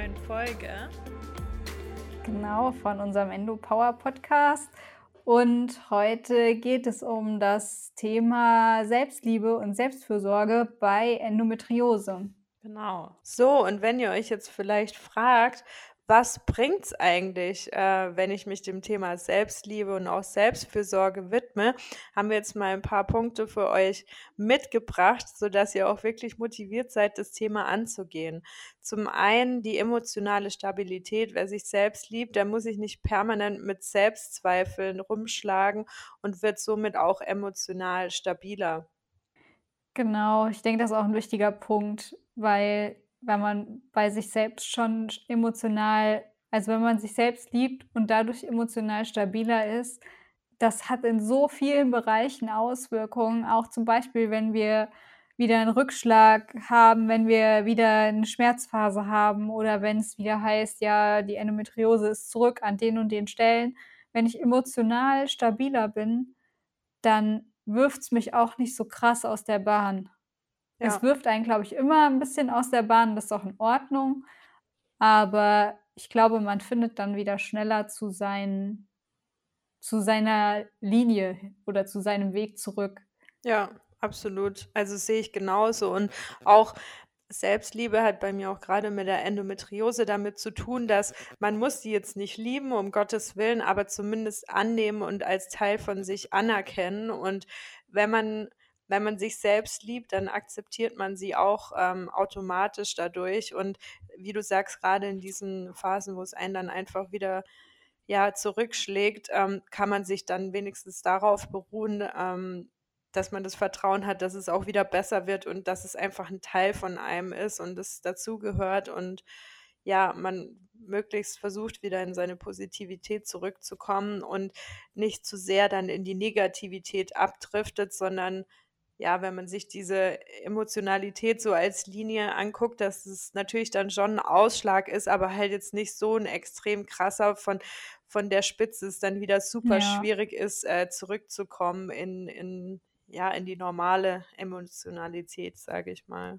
neuen Folge. Genau, von unserem Endo Power Podcast. Und heute geht es um das Thema Selbstliebe und Selbstfürsorge bei Endometriose. Genau. So, und wenn ihr euch jetzt vielleicht fragt, was bringt es eigentlich, äh, wenn ich mich dem Thema Selbstliebe und auch Selbstfürsorge widme, haben wir jetzt mal ein paar Punkte für euch mitgebracht, sodass ihr auch wirklich motiviert seid, das Thema anzugehen. Zum einen die emotionale Stabilität. Wer sich selbst liebt, der muss sich nicht permanent mit Selbstzweifeln rumschlagen und wird somit auch emotional stabiler. Genau, ich denke, das ist auch ein wichtiger Punkt, weil wenn man bei sich selbst schon emotional, also wenn man sich selbst liebt und dadurch emotional stabiler ist, das hat in so vielen Bereichen Auswirkungen. Auch zum Beispiel, wenn wir wieder einen Rückschlag haben, wenn wir wieder eine Schmerzphase haben oder wenn es wieder heißt, ja, die Endometriose ist zurück an den und den Stellen. Wenn ich emotional stabiler bin, dann wirft es mich auch nicht so krass aus der Bahn. Es wirft einen, glaube ich, immer ein bisschen aus der Bahn, das ist auch in Ordnung. Aber ich glaube, man findet dann wieder schneller zu seinen zu seiner Linie oder zu seinem Weg zurück. Ja, absolut. Also, sehe ich genauso und auch Selbstliebe hat bei mir auch gerade mit der Endometriose damit zu tun, dass man muss sie jetzt nicht lieben, um Gottes Willen, aber zumindest annehmen und als Teil von sich anerkennen. Und wenn man wenn man sich selbst liebt, dann akzeptiert man sie auch ähm, automatisch dadurch. Und wie du sagst, gerade in diesen Phasen, wo es einen dann einfach wieder ja, zurückschlägt, ähm, kann man sich dann wenigstens darauf beruhen, ähm, dass man das Vertrauen hat, dass es auch wieder besser wird und dass es einfach ein Teil von einem ist und es dazugehört und ja, man möglichst versucht, wieder in seine Positivität zurückzukommen und nicht zu sehr dann in die Negativität abdriftet, sondern ja, wenn man sich diese Emotionalität so als Linie anguckt, dass es natürlich dann schon ein Ausschlag ist, aber halt jetzt nicht so ein extrem krasser von, von der Spitze es dann wieder super Ja. schwierig ist, äh, zurückzukommen in, in, ja, in die normale Emotionalität, sage ich mal.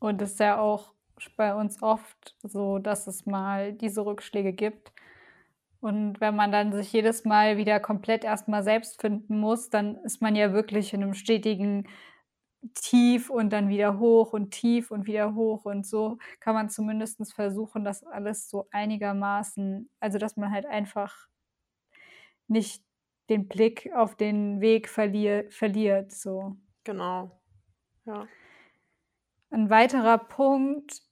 Und es ist ja auch bei uns oft so, dass es mal diese Rückschläge gibt. Und wenn man dann sich jedes Mal wieder komplett erstmal selbst finden muss, dann ist man ja wirklich in einem stetigen Tief und dann wieder hoch und tief und wieder hoch und so kann man zumindest versuchen, das alles so einigermaßen also, dass man halt einfach nicht den Blick auf den Weg verlier verliert, so. Genau. Ja. Ein weiterer Punkt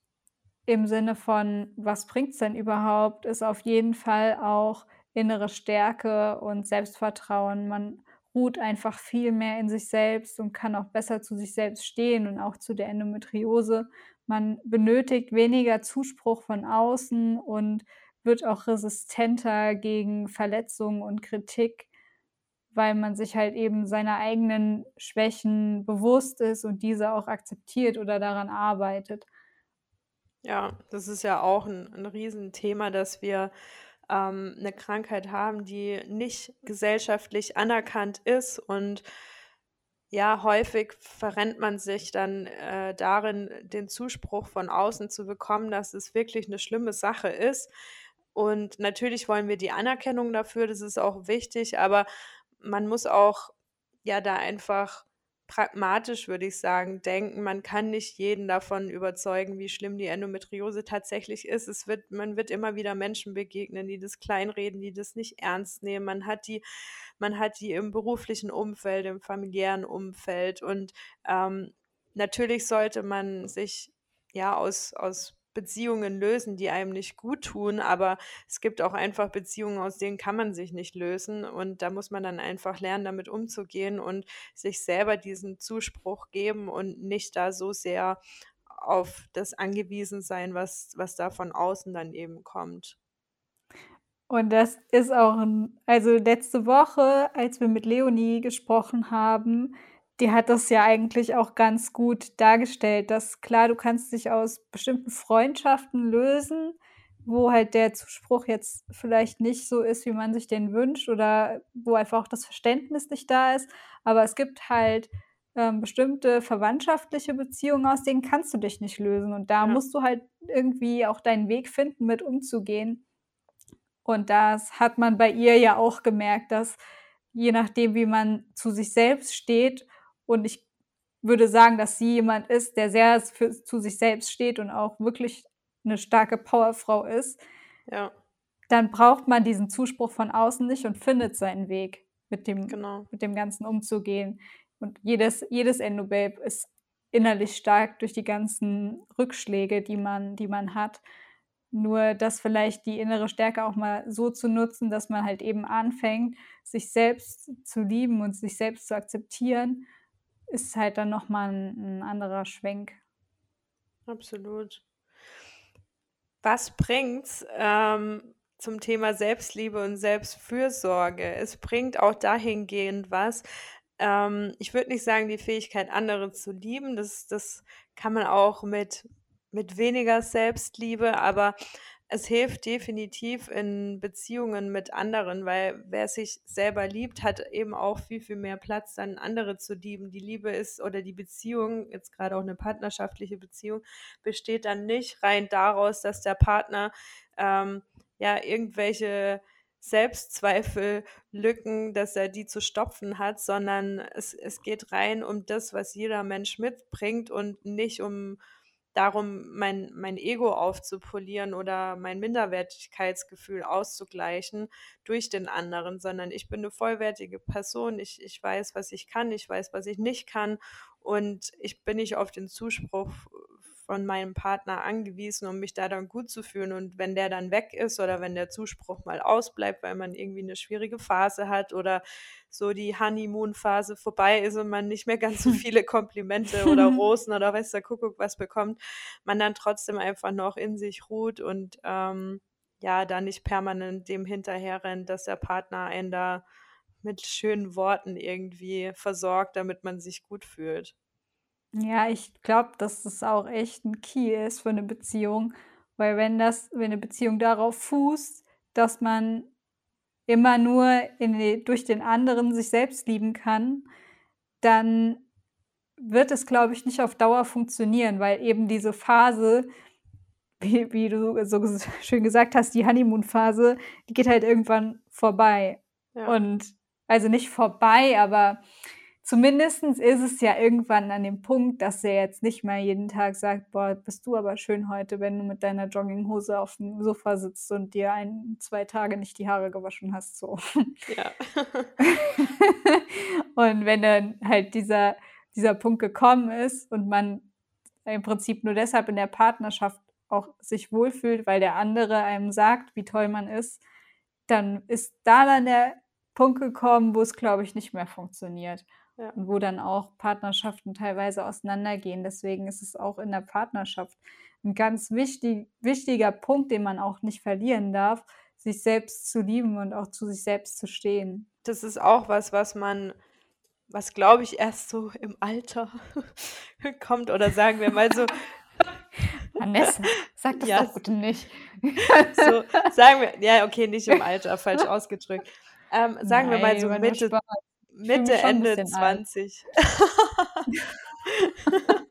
im Sinne von: „Was bringt's denn überhaupt?“, ist auf jeden Fall auch innere Stärke und Selbstvertrauen. Man ruht einfach viel mehr in sich selbst und kann auch besser zu sich selbst stehen und auch zu der Endometriose. Man benötigt weniger Zuspruch von außen und wird auch resistenter gegen Verletzungen und Kritik, weil man sich halt eben seiner eigenen Schwächen bewusst ist und diese auch akzeptiert oder daran arbeitet. Ja, das ist ja auch ein 'n Riesenthema, dass wir, ähm, 'ne Krankheit haben, die nicht gesellschaftlich anerkannt ist und ja, häufig verrennt man sich dann, äh, darin, den Zuspruch von außen zu bekommen, dass es wirklich eine schlimme Sache ist. Und natürlich wollen wir die Anerkennung dafür, das ist auch wichtig, aber man muss auch, ja, da einfach pragmatisch, würde ich sagen, denken. Man kann nicht jeden davon überzeugen, wie schlimm die Endometriose tatsächlich ist. Es wird man wird immer wieder Menschen begegnen, die das kleinreden, die das nicht ernst nehmen. Man hat die man hat die im beruflichen Umfeld, im familiären Umfeld und, ähm, natürlich sollte man sich, ja, aus aus Beziehungen lösen, die einem nicht gut tun, aber es gibt auch einfach Beziehungen, aus denen kann man sich nicht lösen und da muss man dann einfach lernen, damit umzugehen und sich selber diesen Zuspruch geben und nicht da so sehr auf das angewiesen sein, was was da von außen dann eben kommt. Und das ist auch 'n also, letzte Woche, als wir mit Leonie gesprochen haben, die hat das ja eigentlich auch ganz gut dargestellt, dass klar, du kannst dich aus bestimmten Freundschaften lösen, wo halt der Zuspruch jetzt vielleicht nicht so ist, wie man sich den wünscht oder wo einfach auch das Verständnis nicht da ist. Aber es gibt halt, ähm, bestimmte verwandtschaftliche Beziehungen, aus denen kannst du dich nicht lösen. Und da Ja. musst du halt irgendwie auch deinen Weg finden, mit umzugehen. Und das hat man bei ihr ja auch gemerkt, dass je nachdem, wie man zu sich selbst steht und ich würde sagen, dass sie jemand ist, der sehr für zu sich selbst steht und auch wirklich 'ne starke Powerfrau ist Ja. dann braucht man diesen Zuspruch von außen nicht und findet seinen Weg, mit dem Genau. mit dem Ganzen umzugehen. Und jedes jedes Endo-Babe ist innerlich stark durch die ganzen Rückschläge, die man die man hat. Nur das vielleicht die innere Stärke auch mal so zu nutzen, dass man halt eben anfängt, sich selbst zu lieben und sich selbst zu akzeptieren, ist halt dann noch mal 'n 'n anderer Schwenk. Absolut. Was bringt's, ähm, zum Thema Selbstliebe und Selbstfürsorge? Es bringt auch dahingehend was ähm, ich würde nicht sagen, die Fähigkeit, andere zu lieben, das das kann man auch mit mit weniger Selbstliebe, aber es hilft definitiv in Beziehungen mit anderen, weil wer sich selber liebt, hat eben auch viel, viel mehr Platz, dann andere zu lieben. Die Liebe ist oder die Beziehung, jetzt grade auch 'ne partnerschaftliche Beziehung, besteht dann nicht rein daraus, dass der Partner, ähm, ja, irgendwelche Selbstzweifel, Lücken dass er die zu stopfen hat, sondern es es geht rein um das, was jeder Mensch mitbringt und nicht um darum, mein mein Ego aufzupolieren oder mein Minderwertigkeitsgefühl auszugleichen durch den anderen, sondern ich bin 'ne vollwertige Person. Ich ich weiß, was ich kann, ich weiß, was ich nicht kann und ich bin nicht auf den Zuspruch von meinem Partner angewiesen, um mich da dann gut zu fühlen. Und wenn der dann weg ist oder wenn der Zuspruch mal ausbleibt, weil man irgendwie 'ne schwierige Phase hat oder so die Honeymoon-Phase vorbei ist und man nicht mehr ganz so viele Komplimente oder Rosen oder weiß der Kuckuck was bekommt, man dann trotzdem einfach noch in sich ruht und, ähm, ja, da nicht permanent dem hinterherrennt, dass der Partner einen da mit schönen Worten irgendwie versorgt, damit man sich gut fühlt. Ja, ich glaube, dass das auch echt 'n Key ist für 'ne Beziehung, weil wenn das wenn 'ne Beziehung darauf fußt, dass man immer nur in de durch den anderen sich selbst lieben kann, dann wird es, glaube ich, nicht auf Dauer funktionieren, weil eben diese Phase, wie wie du so ges schön gesagt hast, die Honeymoon-Phase, die geht halt irgendwann vorbei. Ja. Und also nicht vorbei, aber zumindestens ist es ja irgendwann an dem Punkt, dass er jetzt nicht mehr jeden Tag sagt: „Boah, bist du aber schön heute, wenn du mit deiner Jogginghose aufm Sofa sitzt und dir ein 2 Tage nicht die Haare gewaschen hast“, so. Ja. Und wenn dann halt dieser dieser Punkt gekommen ist und man im Prinzip nur deshalb in der Partnerschaft auch sich wohlfühlt, weil der andere einem sagt, wie toll man ist, dann ist da dann der Punkt gekommen, wo's, glaube ich, nicht mehr funktioniert Ja. und wo dann auch Partnerschaften teilweise auseinandergehen. Deswegen ist es auch in der Partnerschaft 'n ganz wichti wichtiger Punkt, den man auch nicht verlieren darf, sich selbst zu lieben und auch zu sich selbst zu stehen. Das ist auch was, was man was, glaube ich, erst so im Alter kommt oder sagen wir mal so Vanessa, sag das Ja, doch bitte nicht. so sagen wir ja, okay, nicht im Alter, falsch ausgedrückt. Ähm, sagen wir mal Nein, so Mitte Mitte, Ende bisschen alt. 20.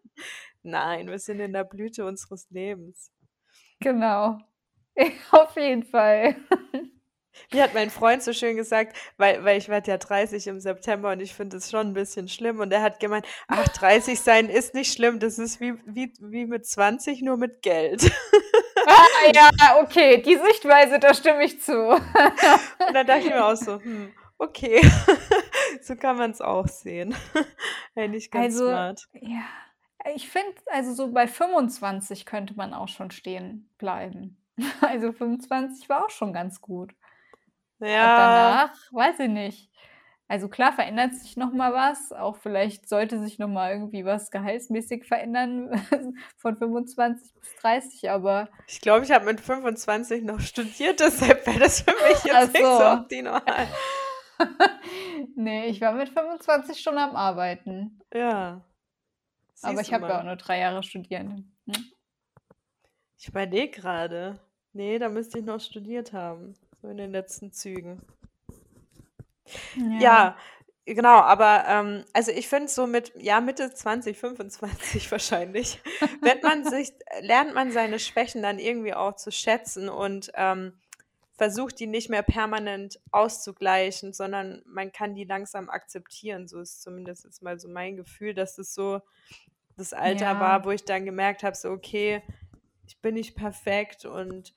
Nein, wir sind in der Blüte unseres Lebens. Genau. Auf jeden Fall. Wie hat mein Freund so schön gesagt weil weil ich werde ja 30 im September und ich finde es schon 'n bisschen schlimm und er hat gemeint: „Ach, 30 sein ist nicht schlimm, das ist wie wie wie mit 20, nur mit Geld.“ Ah ja, okay, die Sichtweise, da stimme ich zu. Und dann dachte ich mir auch so: „Hm, okay, so kann man's auch sehen.“ Eigentlich ganz Also, smart. ja, ich finde also so bei 25 könnte man auch schon stehen bleiben. Also 25 war auch schon ganz gut. Und Ja. danach weiß ich nicht. Also klar verändert sich noch mal was, auch vielleicht sollte sich noch mal irgendwie was gehaltsmäßig verändern von 25 bis 30, aber Ich glaube, ich habe mit 25 noch studiert, deshalb wäre das für mich Ach jetzt nicht so so. optimal. Ne, ich war mit 25 schon am Arbeiten. Ja. Aber Siehst ich du habe ja auch nur 3 Jahre studiert, hm. Ich überlege grade. Ne, da müsste ich noch studiert haben, so in den letzten Zügen. Ja. Ja, Genau, aber ähm, also ich finde so mit ja Mitte 20, 25 wahrscheinlich, wird man sich lernt man seine Schwächen dann irgendwie auch zu schätzen und ähm, versucht die nicht mehr permanent auszugleichen, sondern man kann die langsam akzeptieren. So ist zumindest jetzt mal so mein Gefühl, dass es so das Alter Ja. war, wo ich dann gemerkt habe, so okay, ich bin nicht perfekt und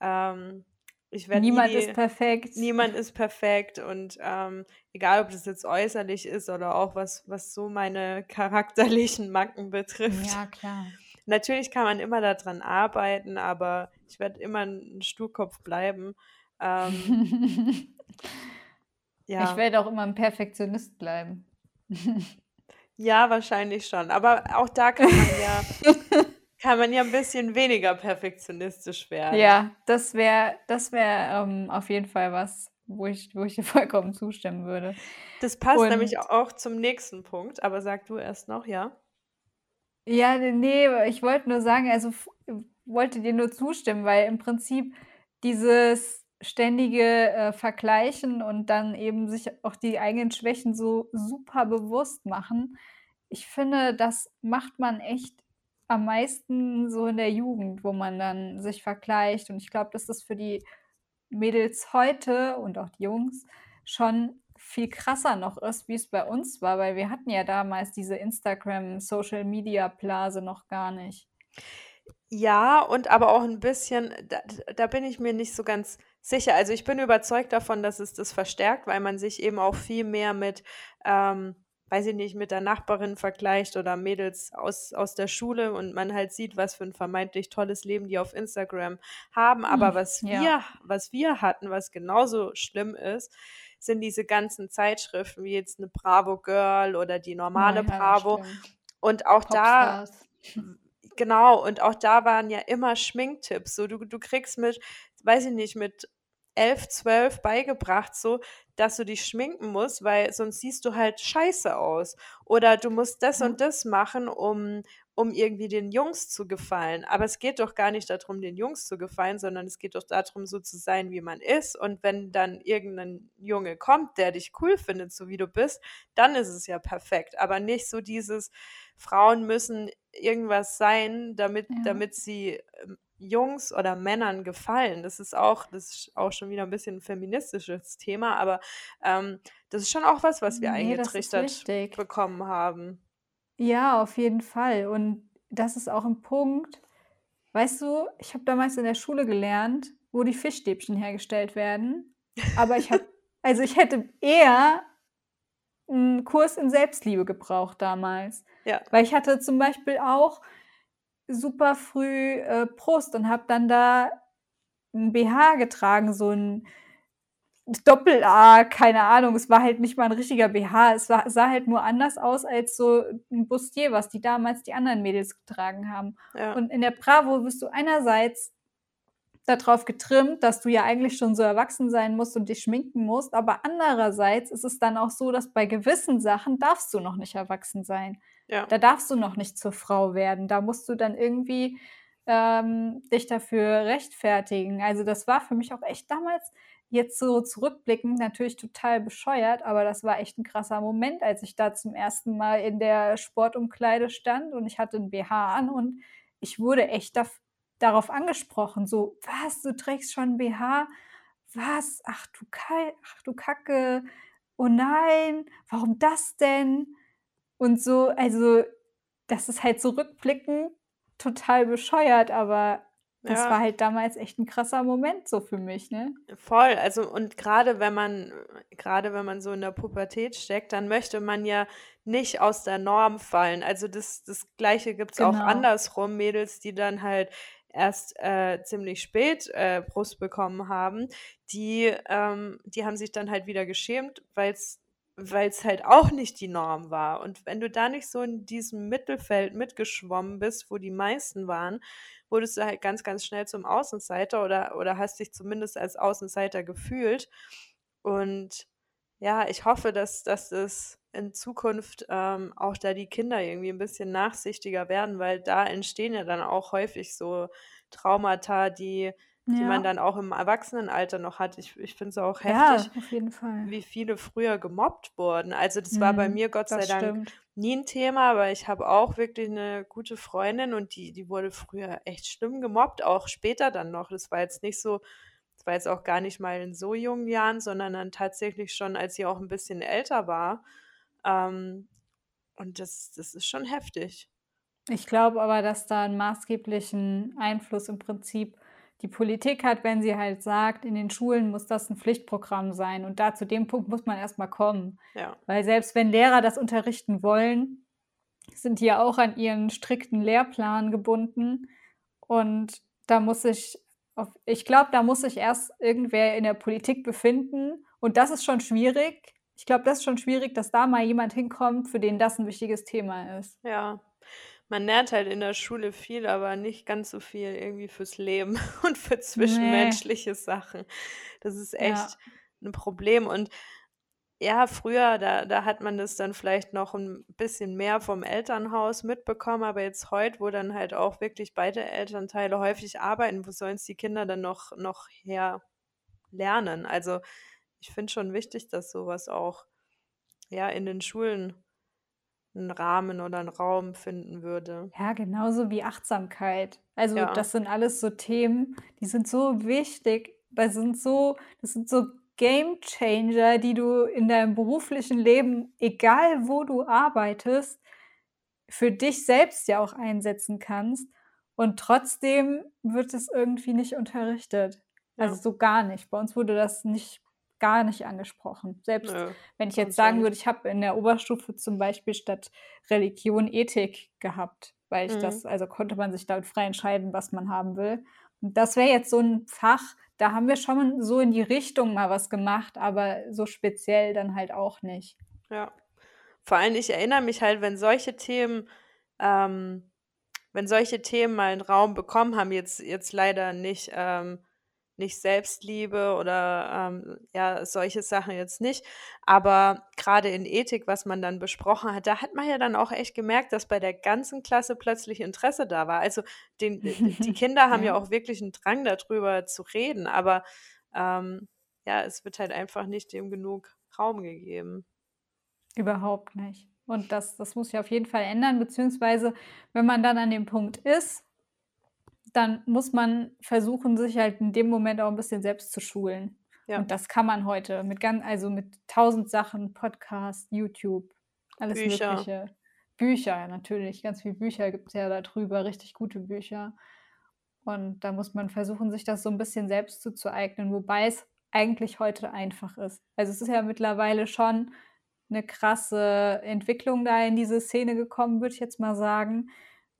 ähm, ich werde Niemand nie, ist perfekt. niemand ist perfekt und ähm, egal, ob das jetzt äußerlich ist oder auch was, was so meine charakterlichen Macken betrifft. Ja, klar. Natürlich kann man immer daran arbeiten, aber ich werde immer ein Sturkopf bleiben. Ähm, Ich ja, werde auch immer ein Perfektionist bleiben. ja, wahrscheinlich schon. Aber auch da kann man ja, kann man ja ein bisschen weniger perfektionistisch werden. Ja, das wäre das wär, ähm, auf jeden Fall was, wo ich, wo ich dir vollkommen zustimmen würde. Das passt nämlich Und auch zum nächsten Punkt, aber sag du erst noch, ja? Ja, nee, ich wollte nur sagen, also wollte dir nur zustimmen, weil im Prinzip dieses ständige äh, Vergleichen und dann eben sich auch die eigenen Schwächen so super bewusst machen, ich finde, das macht man echt am meisten so in der Jugend, wo man dann sich vergleicht. Und ich glaube, dass das für die Mädels heute und auch die Jungs schon viel krasser noch ist, wie es bei uns war, weil wir hatten ja damals diese Instagram-Social-Media-Blase noch gar nicht. Ja, und aber auch ein bisschen, da, da bin ich mir nicht so ganz sicher. Also ich bin überzeugt davon, dass es das verstärkt, weil man sich eben auch viel mehr mit, ähm, weiß ich nicht, mit der Nachbarin vergleicht oder Mädels aus, aus der Schule und man halt sieht, was für ein vermeintlich tolles Leben die auf Instagram haben. Aber Hm, was ja. wir, was wir hatten, was genauso schlimm ist, sind diese ganzen Zeitschriften, wie jetzt eine Bravo Girl oder die Oh normale ja, Bravo. stimmt. Und auch da Popstars. Genau, und auch da waren ja immer Schminktipps. So, du, du kriegst mit, weiß ich nicht, mit 11, 12 beigebracht, so, dass du dich schminken musst, weil sonst siehst du halt scheiße aus. Oder du musst das Ja. und das machen, um, um irgendwie den Jungs zu gefallen. Aber es geht doch gar nicht darum, den Jungs zu gefallen, sondern es geht doch darum, so zu sein, wie man ist. Und wenn dann irgendein Junge kommt, der dich cool findet, so wie du bist, dann ist es ja perfekt. Aber nicht so dieses, Frauen müssen irgendwas sein, damit, Ja. damit sie ähm, Jungs oder Männern gefallen. Das ist auch, das ist auch schon wieder ein bisschen ein feministisches Thema, aber ähm, das ist schon auch was, was wir Nee, eingetrichtert bekommen haben. Ja, auf jeden Fall. Und das ist auch ein Punkt. Weißt du, ich habe damals in der Schule gelernt, wo die Fischstäbchen hergestellt werden. Aber ich habe, also ich hätte eher einen Kurs in Selbstliebe gebraucht damals. Ja, Weil ich hatte zum Beispiel auch super früh äh, Brust und habe dann da ein BH getragen, so ein Doppel-A, keine Ahnung. Es war halt nicht mal ein richtiger BH. Es war, sah halt nur anders aus als so ein Bustier, was die damals die anderen Mädels getragen haben. ja, Und in der Bravo bist du einerseits darauf getrimmt, dass du ja eigentlich schon so erwachsen sein musst und dich schminken musst, aber andererseits ist es dann auch so, dass bei gewissen Sachen darfst du noch nicht erwachsen sein. ja, Da darfst du noch nicht zur Frau werden. Da musst du dann irgendwie ähm, dich dafür rechtfertigen. Also das war für mich auch echt damals, jetzt so zurückblickend, natürlich total bescheuert, aber das war echt ein krasser Moment, als ich da zum ersten Mal in der Sportumkleide stand und ich hatte ein BH an und ich wurde echt daf- darauf angesprochen, so, was, du trägst schon BH? Was? Ach du, ach du Kacke. Oh nein, warum das denn? Und so, also, das ist halt so rückblickend total bescheuert, aber das ja. war halt damals echt ein krasser Moment so für mich, ne? Voll, also und gerade wenn man gerade wenn man so in der Pubertät steckt, dann möchte man ja nicht aus der Norm fallen. Also das das Gleiche gibt's auch Genau. andersrum, Mädels, die dann halt erst äh, ziemlich spät äh, Brust bekommen haben, die ähm, die haben sich dann halt wieder geschämt, weil's weil's halt auch nicht die Norm war. Und wenn du da nicht so in diesem Mittelfeld mitgeschwommen bist, wo die meisten waren, wurdest du halt ganz, ganz schnell zum Außenseiter oder, oder hast dich zumindest als Außenseiter gefühlt. Und ja, ich hoffe, dass, dass es in Zukunft ähm, auch da die Kinder irgendwie ein bisschen nachsichtiger werden, weil da entstehen ja dann auch häufig so Traumata, die die man dann auch im Erwachsenenalter noch hat. Ich, ich finde es auch heftig, Ja, auf jeden Fall. wie viele früher gemobbt wurden. Also das war bei Mhm, mir Gott sei Dank stimmt. nie ein Thema, aber ich habe auch wirklich eine gute Freundin und die, die wurde früher echt schlimm gemobbt, auch später dann noch. Das war jetzt nicht so, das war jetzt auch gar nicht mal in so jungen Jahren, sondern dann tatsächlich schon, als sie auch ein bisschen älter war. Ähm, und das, das ist schon heftig. Ich glaube aber, dass da 'n maßgeblichen Einfluss im Prinzip die Politik hat, wenn sie halt sagt, in den Schulen muss das 'n Pflichtprogramm sein und da zu dem Punkt muss man erst mal kommen. Ja. Weil selbst wenn Lehrer das unterrichten wollen, sind die ja auch an ihren strikten Lehrplan gebunden und da muss sich auf ich glaube, da muss sich erst irgendwer in der Politik befinden und das ist schon schwierig. Ich glaube, das ist schon schwierig, dass da mal jemand hinkommt, für den das 'n wichtiges Thema ist. Ja. Man lernt halt in der Schule viel, aber nicht ganz so viel irgendwie fürs Leben und für zwischenmenschliche Sachen. Das ist Ja. echt 'n Problem und ja, früher, da da hat man das dann vielleicht noch 'n bisschen mehr vom Elternhaus mitbekommen, aber jetzt heut, wo dann halt auch wirklich beide Elternteile häufig arbeiten, wo sollen's die Kinder dann noch noch her lernen? Also, ich finde schon wichtig, dass so was auch, ja, in den Schulen 'n Rahmen oder 'n Raum finden würde. Ja, genauso wie Achtsamkeit. Also, Ja. das sind alles so Themen, die sind so wichtig. Das sind so das sind so Gamechanger, die du in deinem beruflichen Leben, egal wo du arbeitest, für dich selbst ja auch einsetzen kannst und trotzdem wird es irgendwie nicht unterrichtet. Also, Ja. so gar nicht. Bei uns wurde das nicht gar nicht angesprochen. Selbst Nö, wenn ich jetzt sagen würde, ich habe in der Oberstufe zum Beispiel statt Religion Ethik gehabt, weil ich Mhm. das also, konnte man sich damit frei entscheiden, was man haben will. Und das wäre jetzt so 'n Fach, da haben wir schon so in die Richtung mal was gemacht, aber so speziell dann halt auch nicht. Ja. Vor allem, ich erinnere mich halt, wenn solche Themen ähm, wenn solche Themen mal 'n Raum bekommen haben, jetzt jetzt leider nicht ähm, nicht Selbstliebe oder, ähm, ja, solche Sachen jetzt nicht, aber grade in Ethik, was man dann besprochen hat, da hat man ja dann auch echt gemerkt, dass bei der ganzen Klasse plötzlich Interesse da war. Also, den die Kinder haben ja Ja. auch wirklich 'n Drang, da drüber zu reden, aber, ähm, ja, es wird halt einfach nicht dem genug Raum gegeben. Überhaupt nicht. Und das das muss sich auf jeden Fall ändern, beziehungsweise wenn man dann an dem Punkt ist, dann muss man versuchen, sich halt in dem Moment auch 'n bisschen selbst zu schulen. Ja. Und das kann man heute mit gan also, mit 1.000 Sachen, Podcast, YouTube, alles Bücher. Mögliche. Bücher natürlich, ganz viel Bücher gibt's ja da drüber, richtig gute Bücher. Und da muss man versuchen, sich das so 'n bisschen selbst zuzueignen, wobei es eigentlich heute einfach ist. Also, es ist ja mittlerweile schon 'ne krasse Entwicklung da in diese Szene gekommen, würde ich jetzt mal sagen,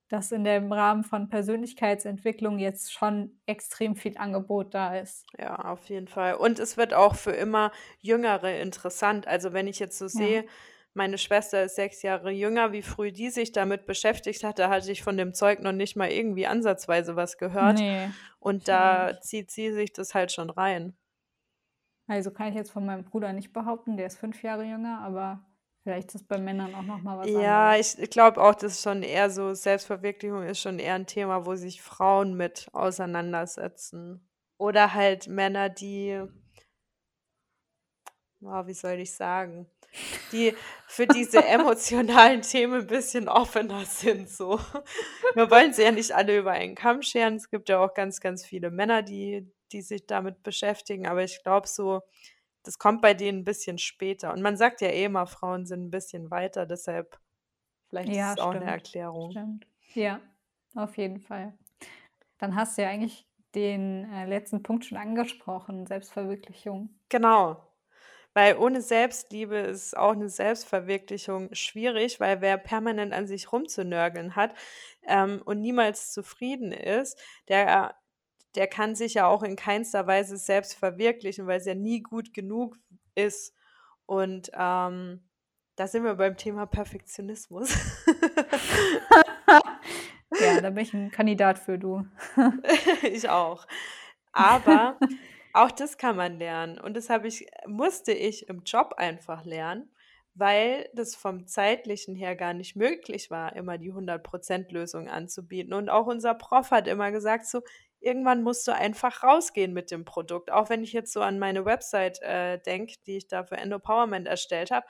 dass in dem Rahmen von Persönlichkeitsentwicklung jetzt schon extrem viel Angebot da ist. Ja, auf jeden Fall. Und es wird auch für immer Jüngere interessant. Also, wenn ich jetzt so Ja. sehe, meine Schwester ist 6 Jahre jünger, wie früh die sich damit beschäftigt hat, da hatte ich von dem Zeug noch nicht mal irgendwie ansatzweise was gehört. Ne, Und da nicht. zieht sie sich das halt schon rein. Also, kann ich jetzt von meinem Bruder nicht behaupten, der ist 5 Jahre jünger, aber vielleicht ist es bei Männern auch noch mal was Ja, anderes. ich glaube auch, das ist schon eher so Selbstverwirklichung ist schon eher 'n Thema, wo sich Frauen mit auseinandersetzen. Oder halt Männer, die oh, wie soll ich sagen, die für diese emotionalen Themen 'n bisschen offener sind so. Wir wollen sie ja nicht alle über einen Kamm scheren. Es gibt ja auch ganz, ganz viele Männer, die die sich damit beschäftigen, aber ich glaube so, das kommt bei denen 'n bisschen später. Und man sagt ja eh immer, Frauen sind 'n bisschen weiter, deshalb vielleicht ist Ja, es auch 'ne stimmt. Erklärung. Stimmt. Ja, auf jeden Fall. Dann hast du ja eigentlich den, äh, letzten Punkt schon angesprochen, Selbstverwirklichung. Genau. Weil ohne Selbstliebe ist auch 'ne Selbstverwirklichung schwierig, weil wer permanent an sich rumzunörgeln hat, ähm, und niemals zufrieden ist, der der kann sich ja auch in keinster Weise selbst verwirklichen, weil's ja nie gut genug ist. Und, ähm, da sind wir beim Thema Perfektionismus. Ja, da bin ich 'n Kandidat für, du. Ich auch. Aber auch das kann man lernen und das habe ich musste ich im Job einfach lernen, weil das vom Zeitlichen her gar nicht möglich war, immer die 100 % Lösung anzubieten. Und auch unser Prof hat immer gesagt so: irgendwann musst du einfach rausgehen mit dem Produkt. Auch wenn ich jetzt so an meine Website äh, denke, die ich da für Endopowerment erstellt habe.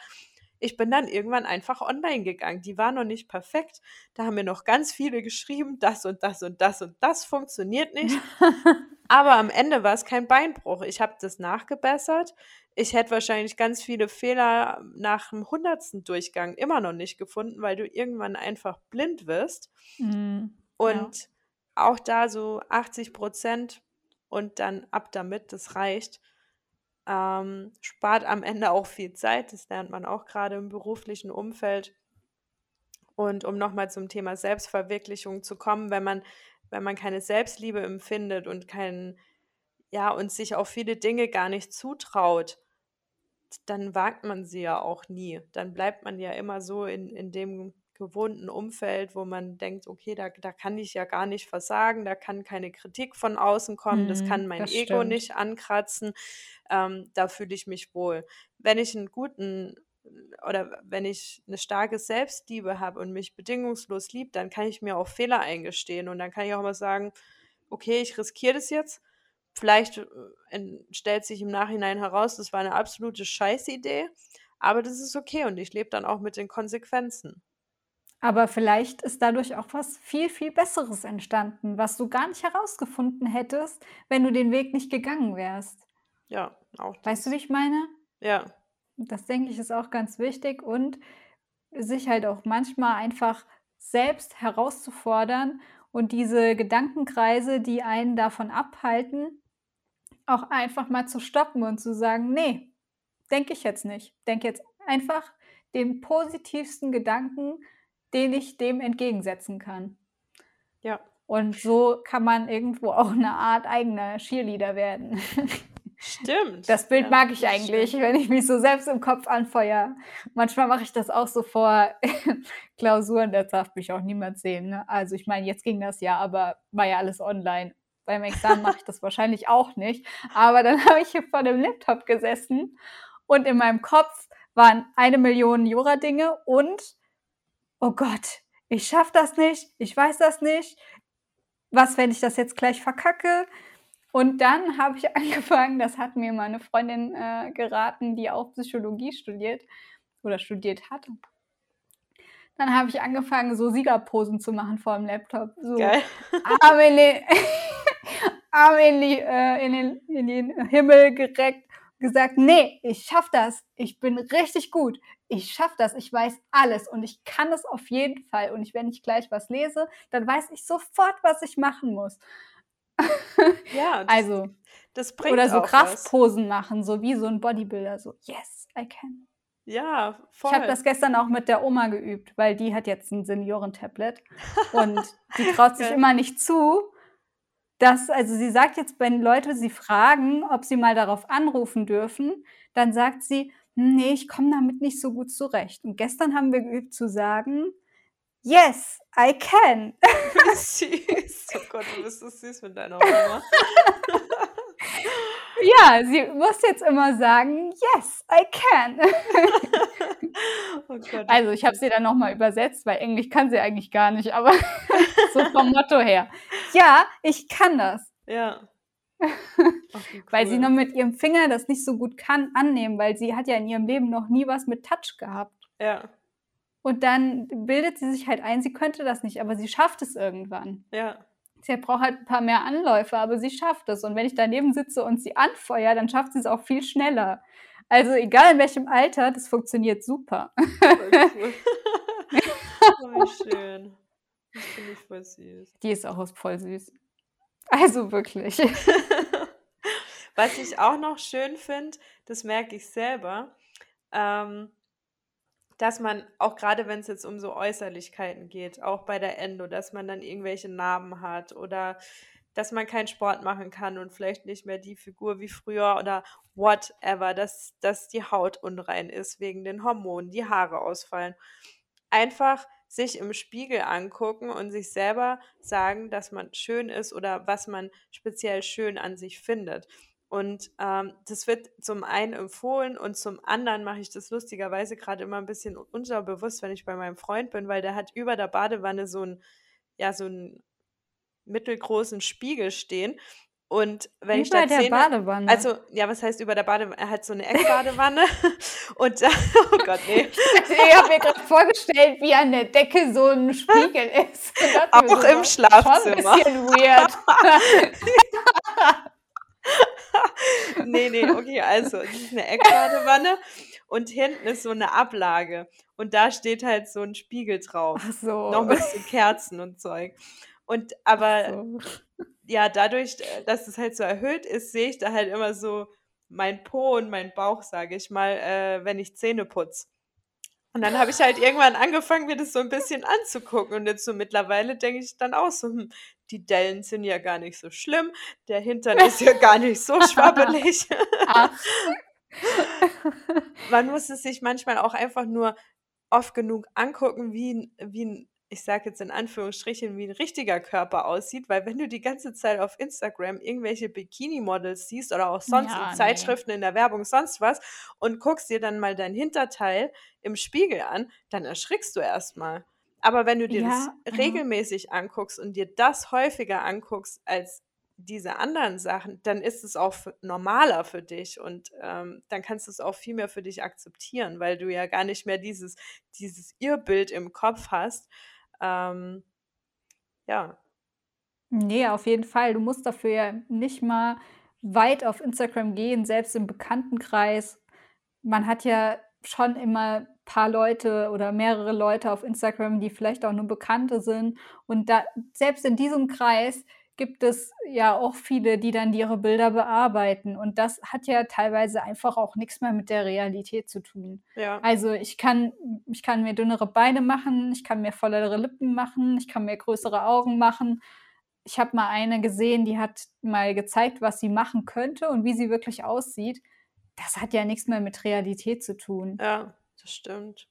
Ich bin dann irgendwann einfach online gegangen. Die war noch nicht perfekt. Da haben mir noch ganz viele geschrieben, das und das und das und das funktioniert nicht. Aber am Ende war es kein Beinbruch. Ich habe das nachgebessert. Ich hätte wahrscheinlich ganz viele Fehler nach dem hundertsten Durchgang immer noch nicht gefunden, weil du irgendwann einfach blind wirst. Mhm. Und Ja. Auch da so 80 Prozent und dann ab damit, das reicht. Ähm, spart am Ende auch viel Zeit. Das lernt man auch gerade im beruflichen Umfeld. Und um nochmal zum Thema Selbstverwirklichung zu kommen, wenn man, wenn man keine Selbstliebe empfindet und kein, ja, und sich auch viele Dinge gar nicht zutraut, dann wagt man sie ja auch nie. Dann bleibt man ja immer so in, in dem gewohnten Umfeld, wo man denkt, okay, da, da kann ich ja gar nicht versagen, da kann keine Kritik von außen kommen, das kann Mhm, mein das Ego stimmt. nicht ankratzen, ähm, da fühle ich mich wohl. Wenn ich einen guten oder wenn ich eine starke Selbstliebe habe und mich bedingungslos liebe, dann kann ich mir auch Fehler eingestehen und dann kann ich auch mal sagen, okay, ich riskiere das jetzt. Vielleicht äh, stellt sich im Nachhinein heraus, das war eine absolute Scheißidee, aber das ist okay und ich lebe dann auch mit den Konsequenzen. Aber vielleicht ist dadurch auch was viel, viel Besseres entstanden, was du gar nicht herausgefunden hättest, wenn du den Weg nicht gegangen wärst. Ja, auch Weißt du, wie das. ich meine? Ja, Das denke ich ist auch ganz wichtig und sich halt auch manchmal einfach selbst herauszufordern und diese Gedankenkreise, die einen davon abhalten, auch einfach mal zu stoppen und zu sagen: „Ne, denke ich jetzt nicht. Denke jetzt einfach den positivsten Gedanken, den ich dem entgegensetzen kann.“ ja, Und so kann man irgendwo auch 'ne Art eigener Cheerleader werden. stimmt. Das Bild Ja, mag ich eigentlich, stimmt. wenn ich mich so selbst im Kopf anfeuere. Manchmal mache ich das auch so vor Klausuren, da darf mich auch niemand sehen, ne? Also, ich meine, jetzt ging das ja, aber war ja alles online. Beim Examen mache ich das wahrscheinlich auch nicht. Aber dann habe ich hier vor dem Laptop gesessen und in meinem Kopf waren eine Million Jura-Dinge und: „Oh Gott, ich schaffe das nicht, ich weiß das nicht. Was, wenn ich das jetzt gleich verkacke?“ Und dann habe ich angefangen das hat mir meine Freundin, äh, geraten, die auch Psychologie studiert oder studiert hat. Dann habe ich angefangen, so Siegerposen zu machen vorm Laptop, so Geil. Arme in den Arme in die äh, in den in den Himmel gereckt, gesagt: „Ne, ich schaffe das. Ich bin richtig gut. Ich schaffe das. Ich weiß alles und ich kann es auf jeden Fall. Und ich wenn ich gleich was lese, dann weiß ich sofort, was ich machen muss.“ Ja, das Also das bringt oder so auch was. Kraftposen machen, so wie so 'n Bodybuilder, so: „Yes, I can.“ Ja, Ich habe voll. das gestern auch mit der Oma geübt, weil die hat jetzt 'n Seniorentablet und die traut sich Geil. immer nicht zu, dass also, sie sagt jetzt, wenn Leute sie fragen, ob sie mal darauf anrufen dürfen, dann sagt sie: „Ne, ich komme damit nicht so gut zurecht.“ Und gestern haben wir geübt zu sagen: „Yes, I can.“ Wie süß. Oh Gott, du bist so süß mit deiner Oma. Ja, sie muss jetzt immer sagen: „Yes, I can.“ Oh Also, ich habe sie dann noch mal übersetzt, weil Englisch kann sie eigentlich gar nicht, aber so vom Motto her. Ja, ich kann das. Ja. Wie Weil sie cool. noch mit ihrem Finger das nicht so gut kann annehmen, weil sie hat ja in ihrem Leben noch nie was mit Touch gehabt. Ja, Und dann bildet sie sich halt ein, sie könnte das nicht, aber sie schafft es irgendwann. ja. Sie braucht halt 'n paar mehr Anläufe, aber sie schafft es. Und wenn ich daneben sitze und sie anfeuere, dann schafft sie's auch viel schneller. Also, egal in welchem Alter, das funktioniert super. Voll cool. Wie schön. Das finde ich voll süß. Die ist auch voll süß. Also, wirklich. Was ich auch noch schön finde, das merke ich selber, ähm, dass man auch grade wenn's jetzt um so Äußerlichkeiten geht, auch bei der Endo, dass man dann irgendwelche Narben hat oder dass man keinen Sport machen kann und vielleicht nicht mehr die Figur wie früher oder whatever, dass dass die Haut unrein ist wegen den Hormonen, die Haare ausfallen. Einfach sich im Spiegel angucken und sich selber sagen, dass man schön ist oder was man speziell schön an sich findet. Und, ähm, das wird zum einen empfohlen und zum anderen mache ich das lustigerweise grade immer 'n bisschen unterbewusst, wenn ich bei meinem Freund bin, weil der hat über der Badewanne so 'n ja, so 'n mittelgroßen Spiegel stehen. Und wenn ich Über da der Zähne, Badewanne. also ja, was heißt über der Badewanne? Er hat so eine Eckbadewanne und da, oh Gott, nee. Ich habe mir gerade vorgestellt, wie an der Decke so ein Spiegel ist. Auch so, im Schon ein Schlafzimmer. bisschen weird. Nee, nee, okay, also es ist eine Eckbadewanne und hinten ist so eine Ablage und da steht halt so ein Spiegel drauf, Ach so. noch mit so Kerzen und Zeug. Und aber so. ja, dadurch, äh, dass es halt so erhöht ist, sehe ich da halt immer so mein Po und mein Bauch, sage ich mal, äh, wenn ich Zähne putze. Und dann habe ich halt irgendwann angefangen, mir das so ein bisschen anzugucken. Und jetzt so mittlerweile denke ich dann auch so, hm, die Dellen sind ja gar nicht so schlimm, der Hintern ist ja gar nicht so schwabbelig. Man muss es sich manchmal auch einfach nur oft genug angucken, wie ein, wie ein ich sage jetzt in Anführungsstrichen, wie ein richtiger Körper aussieht, weil wenn du die ganze Zeit auf Instagram irgendwelche Bikini-Models siehst oder auch sonst Ja, in nee. Zeitschriften, in der Werbung, sonst was und guckst dir dann mal dein Hinterteil im Spiegel an, dann erschrickst du erstmal. Aber wenn du dir Ja, das ja. regelmäßig anguckst und dir das häufiger anguckst als diese anderen Sachen, dann ist es auch normaler für dich und ähm, dann kannst du es auch viel mehr für dich akzeptieren, weil du ja gar nicht mehr dieses, dieses Irrbild im Kopf hast. Ähm, ja, Nee, auf jeden Fall. Du musst dafür ja nicht mal weit auf Instagram gehen, selbst im Bekanntenkreis. Man hat ja schon immer paar Leute oder mehrere Leute auf Instagram, die vielleicht auch nur Bekannte sind. Und da, selbst in diesem Kreis gibt es ja auch viele, die dann ihre Bilder bearbeiten. Und das hat ja teilweise einfach auch nichts mehr mit der Realität zu tun. ja, Also ich kann, ich kann mir dünnere Beine machen, ich kann mir vollere Lippen machen, ich kann mir größere Augen machen. Ich habe mal eine gesehen, die hat mal gezeigt, was sie machen könnte und wie sie wirklich aussieht. Das hat ja nichts mehr mit Realität zu tun. ja, das stimmt.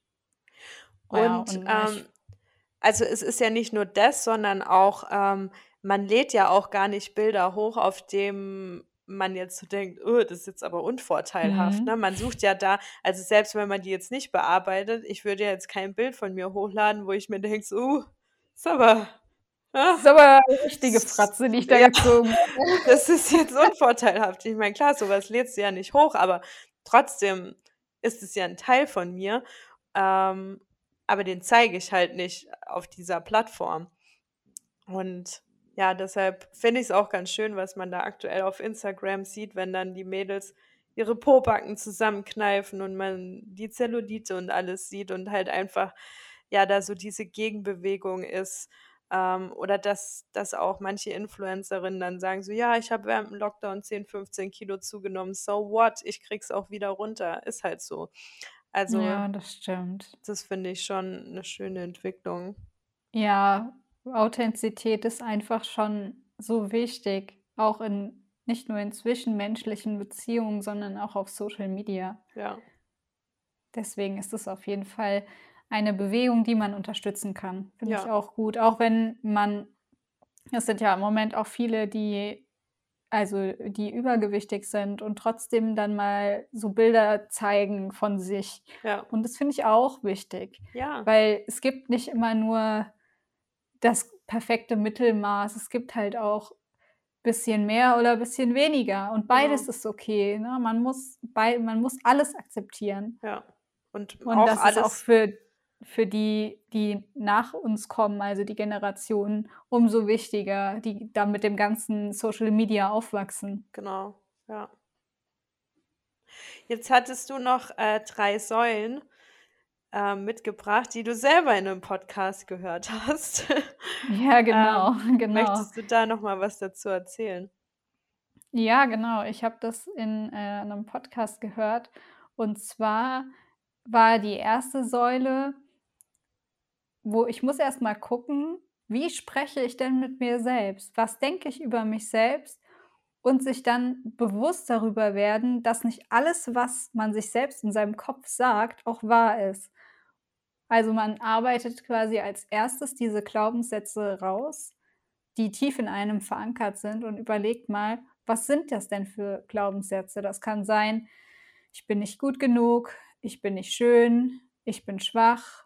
Ja, Und und ähm, also es ist ja nicht nur das, sondern auch, ähm, man lädt ja auch gar nicht Bilder hoch, auf dem man jetzt so denkt, oh, das ist jetzt aber unvorteilhaft. mhm. Ne? Man sucht ja da, also selbst wenn man die jetzt nicht bearbeitet, ich würde ja jetzt kein Bild von mir hochladen, wo ich mir denke, so, uh, ist aber, Das ah, ist aber eine richtige Fratze, die ich da ja, gezogen habe. das ist jetzt unvorteilhaft. Ich meine, klar, sowas lädst du ja nicht hoch, aber trotzdem ist es ja ein Teil von mir. Ähm, aber den zeige ich halt nicht auf dieser Plattform. Und ja, deshalb finde ich es auch ganz schön, was man da aktuell auf Instagram sieht, wenn dann die Mädels ihre Pobacken zusammenkneifen und man die Zellulite und alles sieht und halt einfach, ja, da so diese Gegenbewegung ist. Ähm, oder dass, dass auch manche Influencerinnen dann sagen so, ja, ich habe während dem Lockdown 10, 15 Kilo zugenommen, so what, ich krieg's auch wieder runter. Ist halt so. Also, Ja, das stimmt. das finde ich schon eine schöne Entwicklung. Ja, Authentizität ist einfach schon so wichtig, auch in nicht nur in zwischenmenschlichen Beziehungen, sondern auch auf Social Media. Ja, Deswegen ist es auf jeden Fall eine Bewegung, die man unterstützen kann. Finde ich ja, auch gut. Auch wenn man, es sind ja im Moment auch viele, die, also die übergewichtig sind und trotzdem dann mal so Bilder zeigen von sich. ja, Und das finde ich auch wichtig, ja, weil es gibt nicht immer nur das perfekte Mittelmaß. Es gibt halt auch bisschen mehr oder bisschen weniger. Und beides genau. ist okay. Ne? Man muss bei, man muss alles akzeptieren. Ja. Und Und auch das ist auch alles, für, für die, die nach uns kommen, also die Generationen, umso wichtiger, die da mit dem ganzen Social Media aufwachsen. genau, ja. Jetzt hattest du noch äh, drei Säulen äh, mitgebracht, die du selber in einem Podcast gehört hast. Ja, ähm, genau, genau. möchtest du da noch mal was dazu erzählen? Ja, genau. Ich habe das in äh, einem Podcast gehört. Und zwar war die erste Säule, wo ich muss erst mal gucken, wie spreche ich denn mit mir selbst? Was denke ich über mich selbst? Und sich dann bewusst darüber werden, dass nicht alles, was man sich selbst in seinem Kopf sagt, auch wahr ist. Also man arbeitet quasi als erstes diese Glaubenssätze raus, die tief in einem verankert sind und überlegt mal, was sind das denn für Glaubenssätze? Das kann sein, ich bin nicht gut genug, ich bin nicht schön, ich bin schwach.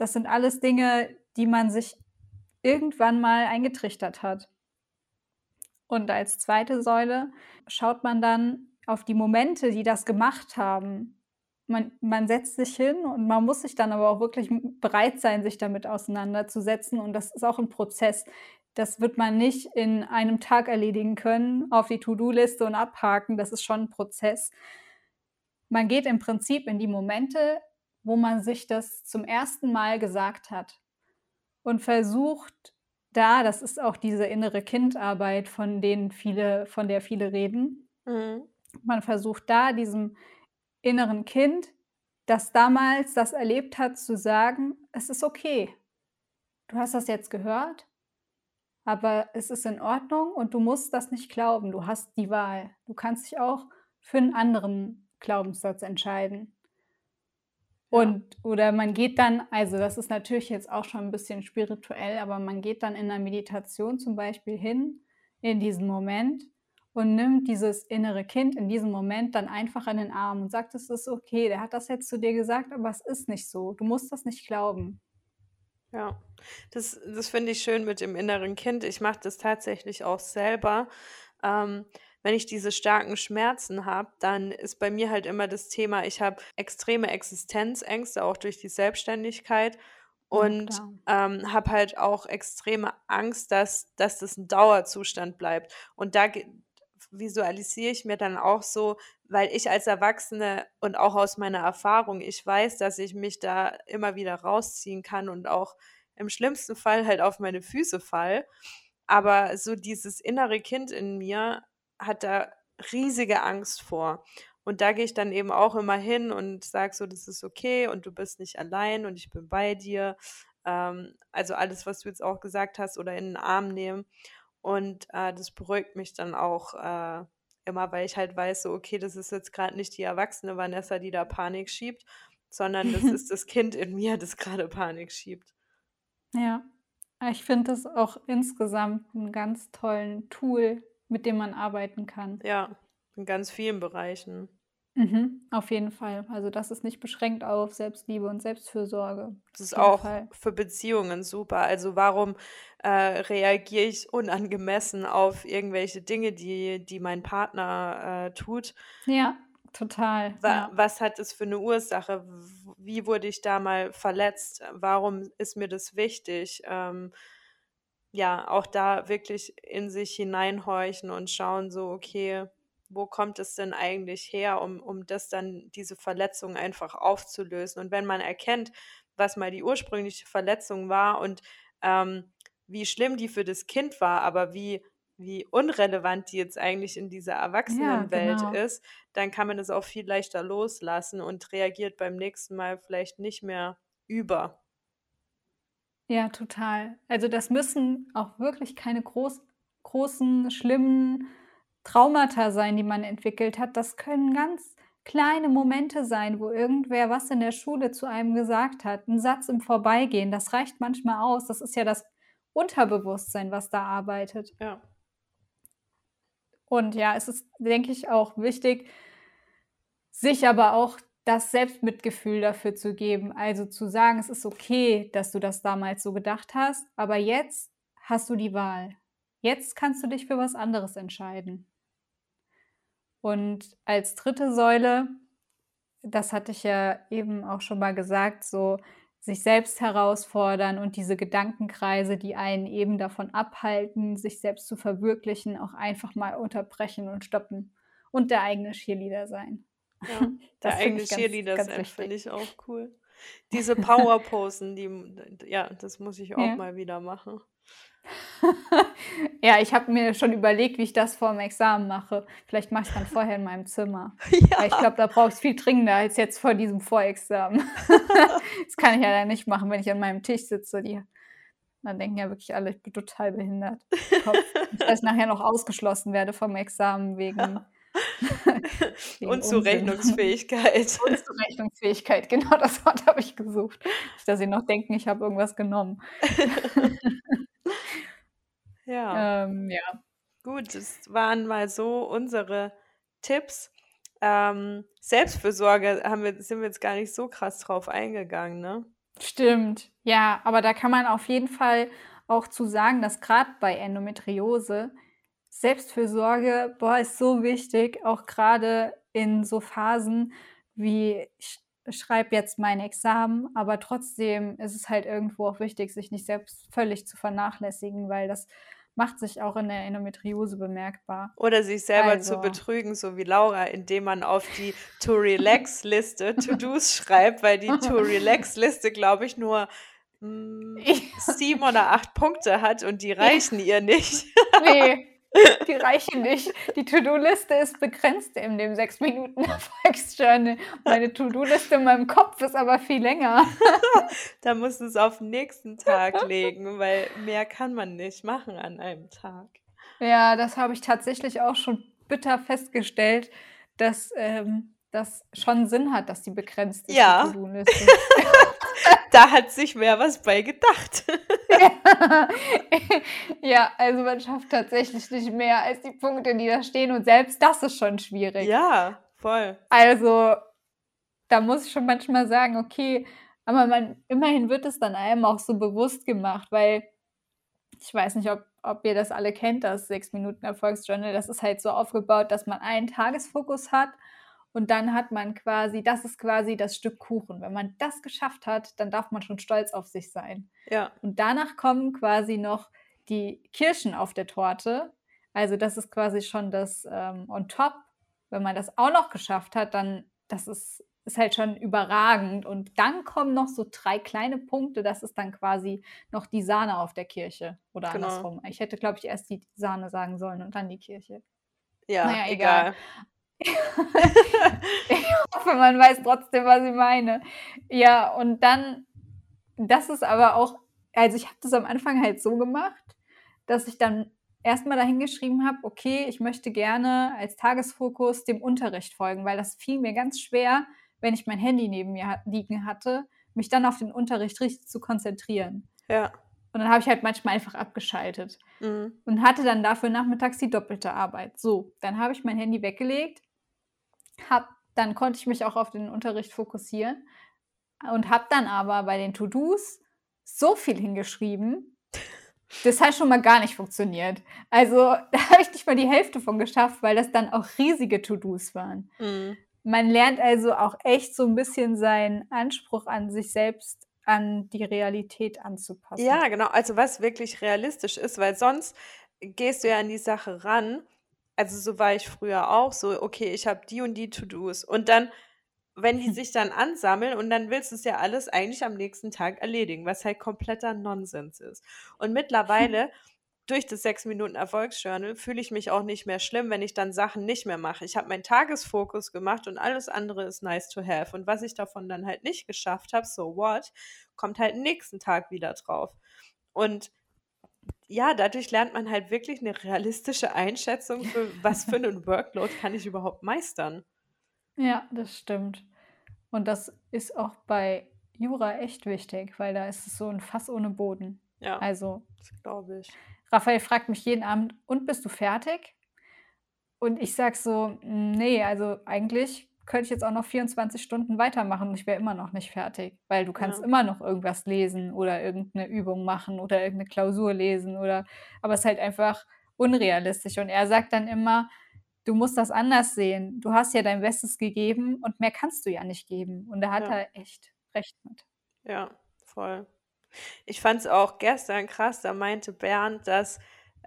Das sind alles Dinge, die man sich irgendwann mal eingetrichtert hat. Und als zweite Säule schaut man dann auf die Momente, die das gemacht haben. Man, man setzt sich hin und man muss sich dann aber auch wirklich bereit sein, sich damit auseinanderzusetzen. Und das ist auch ein Prozess. Das wird man nicht in einem Tag erledigen können, auf die To-Do-Liste und abhaken. Das ist schon ein Prozess. Man geht im Prinzip in die Momente, wo man sich das zum ersten Mal gesagt hat und versucht da, das ist auch diese innere Kindarbeit, von denen viele, von der viele reden. Mhm. Man versucht da diesem inneren Kind, das damals das erlebt hat, zu sagen, es ist okay. Du hast das jetzt gehört, aber es ist in Ordnung und du musst das nicht glauben. Du hast die Wahl. Du kannst dich auch für einen anderen Glaubenssatz entscheiden. Und oder man geht dann, also das ist natürlich jetzt auch schon ein bisschen spirituell, aber man geht dann in der Meditation zum Beispiel hin in diesen Moment und nimmt dieses innere Kind in diesem Moment dann einfach in den Arm und sagt, es ist okay, der hat das jetzt zu dir gesagt, aber es ist nicht so. Du musst das nicht glauben. Ja, das, das finde ich schön mit dem inneren Kind. Ich mache das tatsächlich auch selber. Ähm, wenn ich diese starken Schmerzen habe, dann ist bei mir halt immer das Thema, ich habe extreme Existenzängste, auch durch die Selbstständigkeit und ja, ähm, habe halt auch extreme Angst, dass, dass das ein Dauerzustand bleibt. Und da visualisiere ich mir dann auch so, weil ich als Erwachsene und auch aus meiner Erfahrung, ich weiß, dass ich mich da immer wieder rausziehen kann und auch im schlimmsten Fall halt auf meine Füße fall. Aber so dieses innere Kind in mir hat da riesige Angst vor. Und da gehe ich dann eben auch immer hin und sage so, das ist okay und du bist nicht allein und ich bin bei dir. Ähm, also alles, was du jetzt auch gesagt hast oder in den Arm nehmen. Und äh, das beruhigt mich dann auch äh, immer, weil ich halt weiß, so, okay, das ist jetzt gerade nicht die erwachsene Vanessa, die da Panik schiebt, sondern das ist das Kind in mir, das gerade Panik schiebt. Ja, ich finde das auch insgesamt einen ganz tollen Tool, mit dem man arbeiten kann. Ja, in ganz vielen Bereichen. Mhm, auf jeden Fall. Also das ist nicht beschränkt auf Selbstliebe und Selbstfürsorge. Das ist auch Fall. für Beziehungen super. Also warum äh, reagiere ich unangemessen auf irgendwelche Dinge, die, die mein Partner äh, tut? Ja, total. Wa ja. Was hat es für eine Ursache? Wie wurde ich da mal verletzt? Warum ist mir das wichtig? Ähm, ja, auch da wirklich in sich hineinhorchen und schauen, so, okay, wo kommt es denn eigentlich her, um, um das dann, diese Verletzung einfach aufzulösen. Und wenn man erkennt, was mal die ursprüngliche Verletzung war und ähm, wie schlimm die für das Kind war, aber wie, wie unrelevant die jetzt eigentlich in dieser Erwachsenenwelt genau. ist, dann kann man das auch viel leichter loslassen und reagiert beim nächsten Mal vielleicht nicht mehr über. Ja, total. Also das müssen auch wirklich keine groß, großen, schlimmen Traumata sein, die man entwickelt hat. Das können ganz kleine Momente sein, wo irgendwer was in der Schule zu einem gesagt hat. Ein Satz im Vorbeigehen, das reicht manchmal aus. Das ist ja das Unterbewusstsein, was da arbeitet. Ja. Und ja, es ist, denke ich, auch wichtig, sich aber auch das Selbstmitgefühl dafür zu geben. Also zu sagen, es ist okay, dass du das damals so gedacht hast, aber jetzt hast du die Wahl. Jetzt kannst du dich für was anderes entscheiden. Und als dritte Säule, das hatte ich ja eben auch schon mal gesagt, so sich selbst herausfordern und diese Gedankenkreise, die einen eben davon abhalten, sich selbst zu verwirklichen, auch einfach mal unterbrechen und stoppen und der eigene Cheerleader sein. Ja, der eigene Cheerleader sein finde ich auch cool. Diese Power-Posen, die, ja, das muss ich auch ja. mal wieder machen. ja, ich habe mir schon überlegt, wie ich das vor dem Examen mache. Vielleicht mache ich es dann vorher in meinem Zimmer. Ja. Ich glaube, da brauche ich es viel dringender als jetzt vor diesem Vorexamen. das kann ich ja dann nicht machen, wenn ich an meinem Tisch sitze. Die, dann denken ja wirklich alle, ich bin total behindert. Ich hoffe, dass ich nachher noch ausgeschlossen werde vom Examen wegen Unzurechnungsfähigkeit. Unzurechnungsfähigkeit, genau das Wort habe ich gesucht. Nicht, dass sie noch denken, ich habe irgendwas genommen. ja. Ähm, ja. Gut, das waren mal so unsere Tipps. Ähm, Selbstfürsorge haben wir, sind wir jetzt gar nicht so krass drauf eingegangen, ne? Stimmt, ja, aber da kann man auf jeden Fall auch zu sagen, dass gerade bei Endometriose Selbstfürsorge, boah, ist so wichtig, auch gerade in so Phasen wie ich schreibe jetzt mein Examen, aber trotzdem ist es halt irgendwo auch wichtig, sich nicht selbst völlig zu vernachlässigen, weil das macht sich auch in der Endometriose bemerkbar. Oder sich selber also. zu betrügen, so wie Laura, indem man auf die To-Relax-Liste To-Dos schreibt, weil die To-Relax-Liste, glaube ich, nur mh, hm, sieben oder acht Punkte hat und die reichen ihr nicht. nee, die reichen nicht. Die To-Do-Liste ist begrenzt in dem sechs Minuten Erfolgsjournal. Meine To-Do-Liste in meinem Kopf ist aber viel länger. da musst du es auf den nächsten Tag legen, weil mehr kann man nicht machen an einem Tag. Ja, das habe ich tatsächlich auch schon bitter festgestellt, dass ähm, das schon Sinn hat, dass die begrenzt ist, ja. die To-Do-Liste. da hat sich mehr was bei gedacht. ja, also man schafft tatsächlich nicht mehr als die Punkte, die da stehen und selbst das ist schon schwierig. Ja, voll. Also da muss ich schon manchmal sagen, okay, aber man, immerhin wird es dann einem auch so bewusst gemacht, weil ich weiß nicht, ob, ob ihr das alle kennt, das 6 Minuten Erfolgsjournal, das ist halt so aufgebaut, dass man einen Tagesfokus hat und dann hat man quasi, das ist quasi das Stück Kuchen. Wenn man das geschafft hat, dann darf man schon stolz auf sich sein. Ja. Und danach kommen quasi noch die Kirschen auf der Torte. Also das ist quasi schon das ähm, on top. Wenn man das auch noch geschafft hat, dann das ist, ist halt schon überragend. Und dann kommen noch so drei kleine Punkte. Das ist dann quasi noch die Sahne auf der Kirche. Oder genau. andersrum. Ich hätte, glaube ich, erst die Sahne sagen sollen und dann die Kirche. Ja, naja, egal. egal. Ich hoffe, man weiß trotzdem, was ich meine. Ja, und dann, das ist aber auch, also ich habe das am Anfang halt so gemacht, dass ich dann erstmal dahingeschrieben habe, okay, ich möchte gerne als Tagesfokus dem Unterricht folgen, weil das fiel mir ganz schwer, wenn ich mein Handy neben mir liegen hatte, mich dann auf den Unterricht richtig zu konzentrieren. Ja. Und dann habe ich halt manchmal einfach abgeschaltet mhm. und hatte dann dafür nachmittags die doppelte Arbeit. So, dann habe ich mein Handy weggelegt hab, dann konnte ich mich auch auf den Unterricht fokussieren und habe dann aber bei den To-Dos so viel hingeschrieben, das hat schon mal gar nicht funktioniert. Also da habe ich nicht mal die Hälfte von geschafft, weil das dann auch riesige To-Dos waren. Mhm. Man lernt also auch echt so ein bisschen seinen Anspruch an sich selbst an die Realität anzupassen. Ja, genau. Also was wirklich realistisch ist, weil sonst gehst du ja an die Sache ran also so war ich früher auch so, okay, ich habe die und die To-Dos. Und dann, wenn die sich dann ansammeln und dann willst du es ja alles eigentlich am nächsten Tag erledigen, was halt kompletter Nonsens ist. Und mittlerweile, durch das 6-Minuten-Erfolgsjournal, fühle ich mich auch nicht mehr schlimm, wenn ich dann Sachen nicht mehr mache. Ich habe meinen Tagesfokus gemacht und alles andere ist nice to have. Und was ich davon dann halt nicht geschafft habe, so what, kommt halt nächsten Tag wieder drauf. Und ja, dadurch lernt man halt wirklich eine realistische Einschätzung für was für einen Workload kann ich überhaupt meistern. Ja, das stimmt. Und das ist auch bei Jura echt wichtig, weil da ist es so ein Fass ohne Boden. Ja, Also, glaube ich. Raphael fragt mich jeden Abend: „Und bist du fertig?“ Und ich sage so: „Nee, also eigentlich könnte ich jetzt auch noch 24 Stunden weitermachen und ich wäre immer noch nicht fertig, weil du kannst ja. immer noch irgendwas lesen oder irgendeine Übung machen oder irgendeine Klausur lesen oder aber es ist halt einfach unrealistisch und er sagt dann immer, du musst das anders sehen. Du hast ja dein Bestes gegeben und mehr kannst du ja nicht geben und da hat ja. er echt recht mit. Ja, voll. Ich fand es auch gestern krass, da meinte Bernd, dass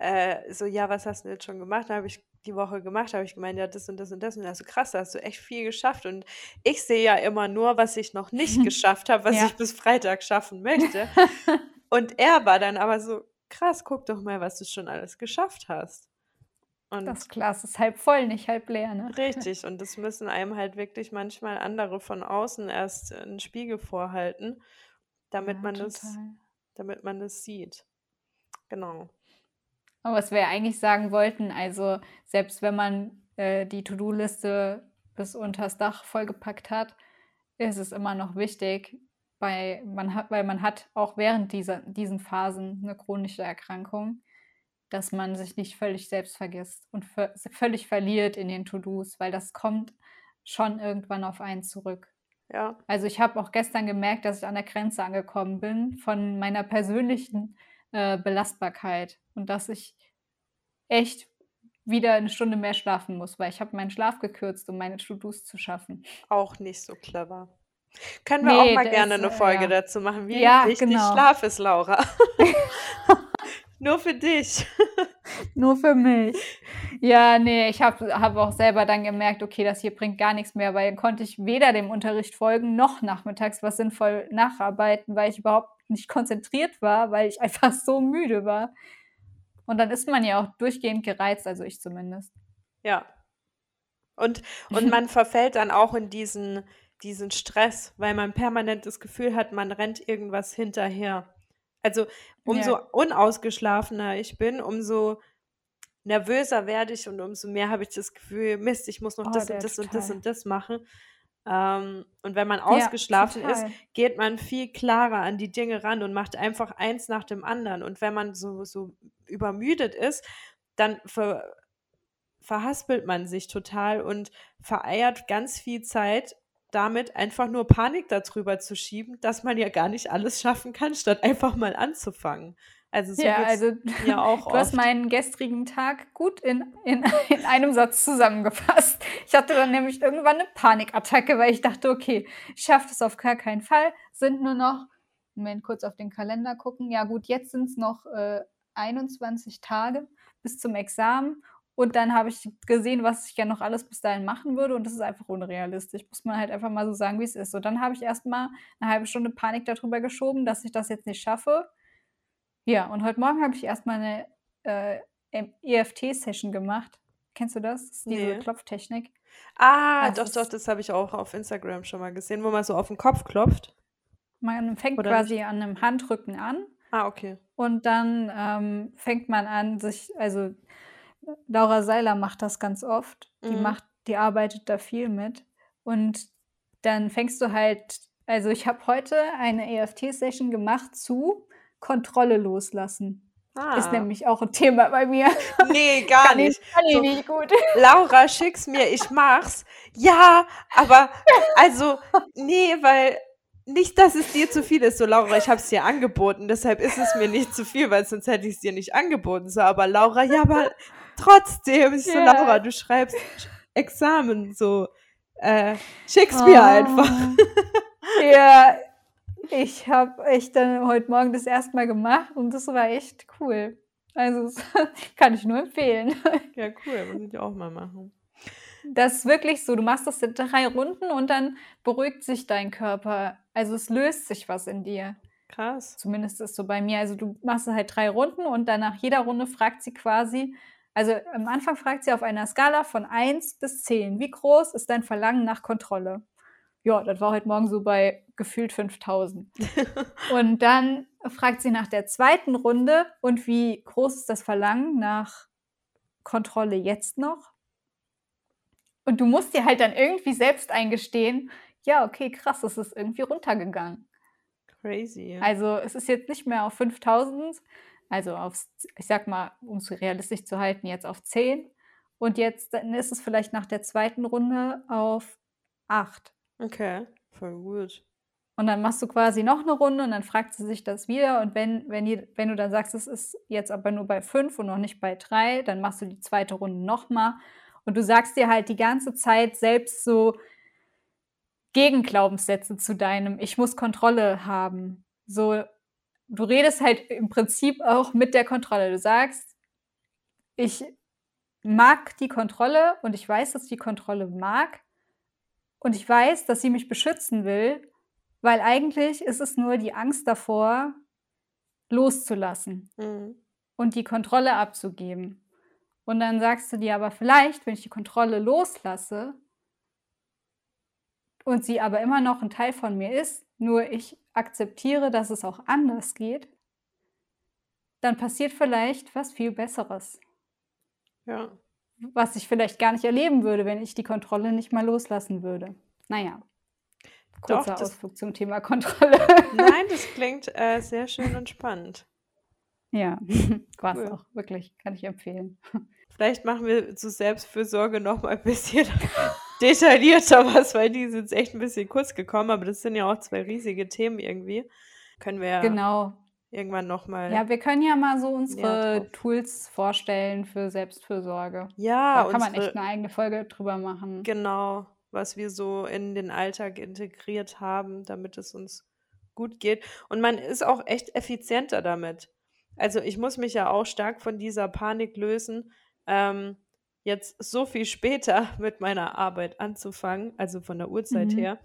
äh, so, ja, was hast du jetzt schon gemacht? Da habe ich die Woche gemacht, habe ich gemeint, ja, das und das und das. Und er so, krass, da hast du echt viel geschafft. Und ich sehe ja immer nur, was ich noch nicht geschafft habe, was ja. ich bis Freitag schaffen möchte. und er war dann aber so, krass, guck doch mal, was du schon alles geschafft hast. Und das Glas ist halb voll, nicht halb leer, ne? Richtig, und das müssen einem halt wirklich manchmal andere von außen erst einen Spiegel vorhalten, damit ja, man total. das, damit man das sieht. Genau. Aber was wir eigentlich sagen wollten, also selbst wenn man äh, die To-Do-Liste bis unters Dach vollgepackt hat, ist es immer noch wichtig, weil man hat, weil man hat auch während dieser, diesen Phasen eine chronische Erkrankung, dass man sich nicht völlig selbst vergisst und völlig verliert in den To-Dos, weil das kommt schon irgendwann auf einen zurück. Ja. Also ich habe auch gestern gemerkt, dass ich an der Grenze angekommen bin von meiner persönlichen äh, Belastbarkeit und dass ich echt wieder eine Stunde mehr schlafen muss, weil ich habe meinen Schlaf gekürzt, um meine To-Dos zu schaffen. Auch nicht so clever. Können wir nee, auch mal gerne ist, eine Folge ja. dazu machen, wie ja, wichtig genau. Schlaf ist, Laura. Nur für dich. Nur für mich. Ja, nee, ich habe hab auch selber dann gemerkt, okay, das hier bringt gar nichts mehr, weil dann konnte ich weder dem Unterricht folgen noch nachmittags was sinnvoll nacharbeiten, weil ich überhaupt nicht konzentriert war, weil ich einfach so müde war. Und dann ist man ja auch durchgehend gereizt, also ich zumindest. Ja. Und, und man verfällt dann auch in diesen, diesen Stress, weil man permanent das Gefühl hat, man rennt irgendwas hinterher. Also umso ja. unausgeschlafener ich bin, umso nervöser werde ich und umso mehr habe ich das Gefühl, Mist, ich muss noch oh, das und das total. und das und das machen. Ähm, und wenn man ausgeschlafen ja, ist, geht man viel klarer an die Dinge ran und macht einfach eins nach dem anderen. Und wenn man so, so übermüdet ist, dann ver verhaspelt man sich total und vereiert ganz viel Zeit damit einfach nur Panik darüber zu schieben, dass man ja gar nicht alles schaffen kann, statt einfach mal anzufangen. Also so ja, also ja auch du oft. hast meinen gestrigen Tag gut in, in, in einem Satz zusammengefasst. Ich hatte dann nämlich irgendwann eine Panikattacke, weil ich dachte, okay, ich schaffe das auf gar keinen Fall. Sind nur noch, Moment, kurz auf den Kalender gucken. Ja gut, jetzt sind es noch äh, 21 Tage bis zum Examen und dann habe ich gesehen, was ich gerne noch alles bis dahin machen würde. Und das ist einfach unrealistisch. Muss man halt einfach mal so sagen, wie es ist. Und dann habe ich erstmal eine halbe Stunde Panik darüber geschoben, dass ich das jetzt nicht schaffe. Ja, und heute Morgen habe ich erstmal eine äh, EFT-Session gemacht. Kennst du das? Das ist diese nee. Klopftechnik. Ah, also doch, doch, das habe ich auch auf Instagram schon mal gesehen, wo man so auf den Kopf klopft. Man fängt Oder quasi nicht? an einem Handrücken an. Ah, okay. Und dann ähm, fängt man an, sich, also Laura Seiler macht das ganz oft. Die mhm. macht, die arbeitet da viel mit. Und dann fängst du halt, also ich habe heute eine EFT-Session gemacht zu Kontrolle loslassen. Ah. Ist nämlich auch ein Thema bei mir. Nee, gar kann nicht. Ich, kann ich so, nicht gut. Laura, schick's mir, ich mach's. Ja, aber also, nee, weil nicht, dass es dir zu viel ist. So, Laura, ich hab's dir angeboten, deshalb ist es mir nicht zu viel, weil sonst hätte ich es dir nicht angeboten. So, aber Laura, ja, aber trotzdem. Ich so, yeah. Laura, du schreibst Examen, so, äh, schick's oh. mir einfach. ja, ich habe echt dann heute Morgen das erste Mal gemacht und das war echt cool. Also, das kann ich nur empfehlen. Ja, cool, muss ich auch mal machen. Das ist wirklich so, du machst das in drei Runden und dann beruhigt sich dein Körper. Also es löst sich was in dir. Krass. Zumindest ist es so bei mir. Also du machst halt drei Runden und dann nach jeder Runde fragt sie quasi, also am Anfang fragt sie auf einer Skala von 1 bis 10, wie groß ist dein Verlangen nach Kontrolle? Ja, das war heute Morgen so bei gefühlt 5000. und dann fragt sie nach der zweiten Runde und wie groß ist das Verlangen nach Kontrolle jetzt noch? Und du musst dir halt dann irgendwie selbst eingestehen, ja, okay, krass, es ist irgendwie runtergegangen. Crazy. Also es ist jetzt nicht mehr auf 5000, also auf, ich sag mal, um es realistisch zu halten, jetzt auf 10. Und jetzt dann ist es vielleicht nach der zweiten Runde auf 8. Okay, voll gut. Und dann machst du quasi noch eine Runde und dann fragt sie sich das wieder. Und wenn, wenn, wenn du dann sagst, es ist jetzt aber nur bei 5 und noch nicht bei 3, dann machst du die zweite Runde nochmal. Und du sagst dir halt die ganze Zeit selbst so Gegenglaubenssätze zu deinem Ich muss Kontrolle haben. So, du redest halt im Prinzip auch mit der Kontrolle. Du sagst, ich mag die Kontrolle und ich weiß, dass die Kontrolle mag und ich weiß, dass sie mich beschützen will, weil eigentlich ist es nur die Angst davor, loszulassen mhm. und die Kontrolle abzugeben. Und dann sagst du dir aber vielleicht, wenn ich die Kontrolle loslasse und sie aber immer noch ein Teil von mir ist, nur ich akzeptiere, dass es auch anders geht, dann passiert vielleicht was viel Besseres. Ja. Was ich vielleicht gar nicht erleben würde, wenn ich die Kontrolle nicht mal loslassen würde. Naja. Kurzer Doch, Ausflug zum Thema Kontrolle. Nein, das klingt äh, sehr schön und spannend. Ja, war es cool. auch, wirklich, kann ich empfehlen. Vielleicht machen wir zu Selbstfürsorge noch mal ein bisschen detaillierter was, weil die sind echt ein bisschen kurz gekommen, aber das sind ja auch zwei riesige Themen irgendwie. Können wir Genau. Irgendwann nochmal. Ja, wir können ja mal so unsere Tools vorstellen für Selbstfürsorge. Ja, da kann man echt eine eigene Folge drüber machen. Genau, was wir so in den Alltag integriert haben, damit es uns gut geht. Und man ist auch echt effizienter damit. Also ich muss mich ja auch stark von dieser Panik lösen, ähm, jetzt so viel später mit meiner Arbeit anzufangen, also von der Uhrzeit mhm. her,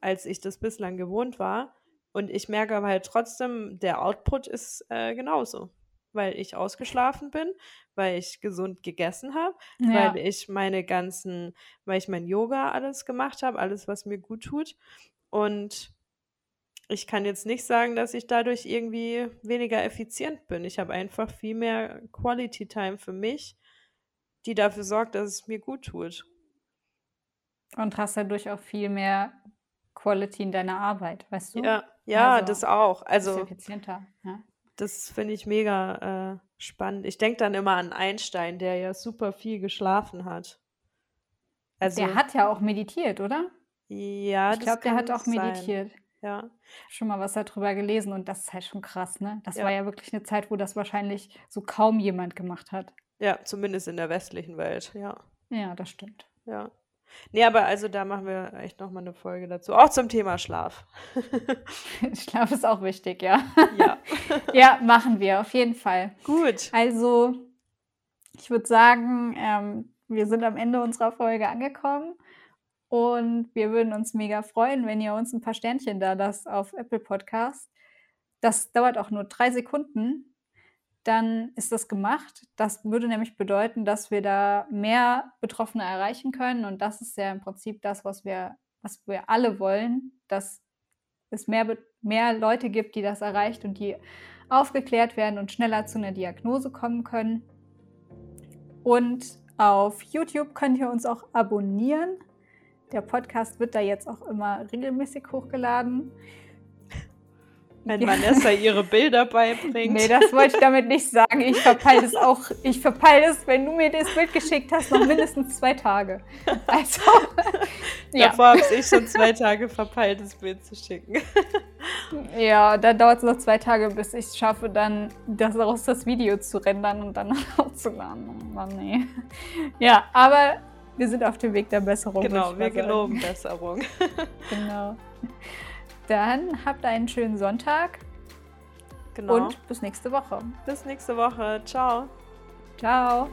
als ich das bislang gewohnt war. Und ich merke aber halt trotzdem, der Output ist äh, genauso. Weil ich ausgeschlafen bin, weil ich gesund gegessen habe, ja. weil ich meine ganzen, weil ich mein Yoga alles gemacht habe, alles, was mir gut tut. Und ich kann jetzt nicht sagen, dass ich dadurch irgendwie weniger effizient bin. Ich habe einfach viel mehr Quality Time für mich, die dafür sorgt, dass es mir gut tut. Und hast dadurch auch viel mehr Quality in deiner Arbeit, weißt du? Ja, ja, also, das auch. Also effizienter. Ja. Das finde ich mega äh, spannend. Ich denke dann immer an Einstein, der ja super viel geschlafen hat. Also, der hat ja auch meditiert, oder? Ja, ich glaube, der hat auch meditiert. Sein. Ja. Schon mal was darüber gelesen und das ist halt schon krass, ne? Das ja. war ja wirklich eine Zeit, wo das wahrscheinlich so kaum jemand gemacht hat. Ja, zumindest in der westlichen Welt, ja. Ja, das stimmt. Ja. Nee, aber also da machen wir echt nochmal eine Folge dazu. Auch zum Thema Schlaf. Schlaf ist auch wichtig, ja. Ja. ja, machen wir, auf jeden Fall. Gut. Also, ich würde sagen, ähm, wir sind am Ende unserer Folge angekommen. Und wir würden uns mega freuen, wenn ihr uns ein paar Sternchen da lasst auf Apple Podcast. Das dauert auch nur drei Sekunden. Dann ist das gemacht. Das würde nämlich bedeuten, dass wir da mehr Betroffene erreichen können. Und das ist ja im Prinzip das, was wir, was wir alle wollen, dass es mehr, mehr Leute gibt, die das erreicht und die aufgeklärt werden und schneller zu einer Diagnose kommen können. Und auf YouTube könnt ihr uns auch abonnieren. Der Podcast wird da jetzt auch immer regelmäßig hochgeladen. Wenn ja. Vanessa ihre Bilder beibringt. Nee, das wollte ich damit nicht sagen. Ich verpeile das auch. Ich verpeile es, wenn du mir das Bild geschickt hast, noch mindestens zwei Tage. Also, ja. Davor habe ich schon zwei Tage verpeilt, das Bild zu schicken. Ja, dann dauert es noch zwei Tage, bis ich es schaffe, dann daraus das Video zu rendern und dann hochzuladen. Oh, nee. Ja, aber wir sind auf dem Weg der Besserung. Genau, wir geloben Besserung. genau. Dann habt einen schönen Sonntag. Genau. Und bis nächste Woche. Bis nächste Woche. Ciao. Ciao.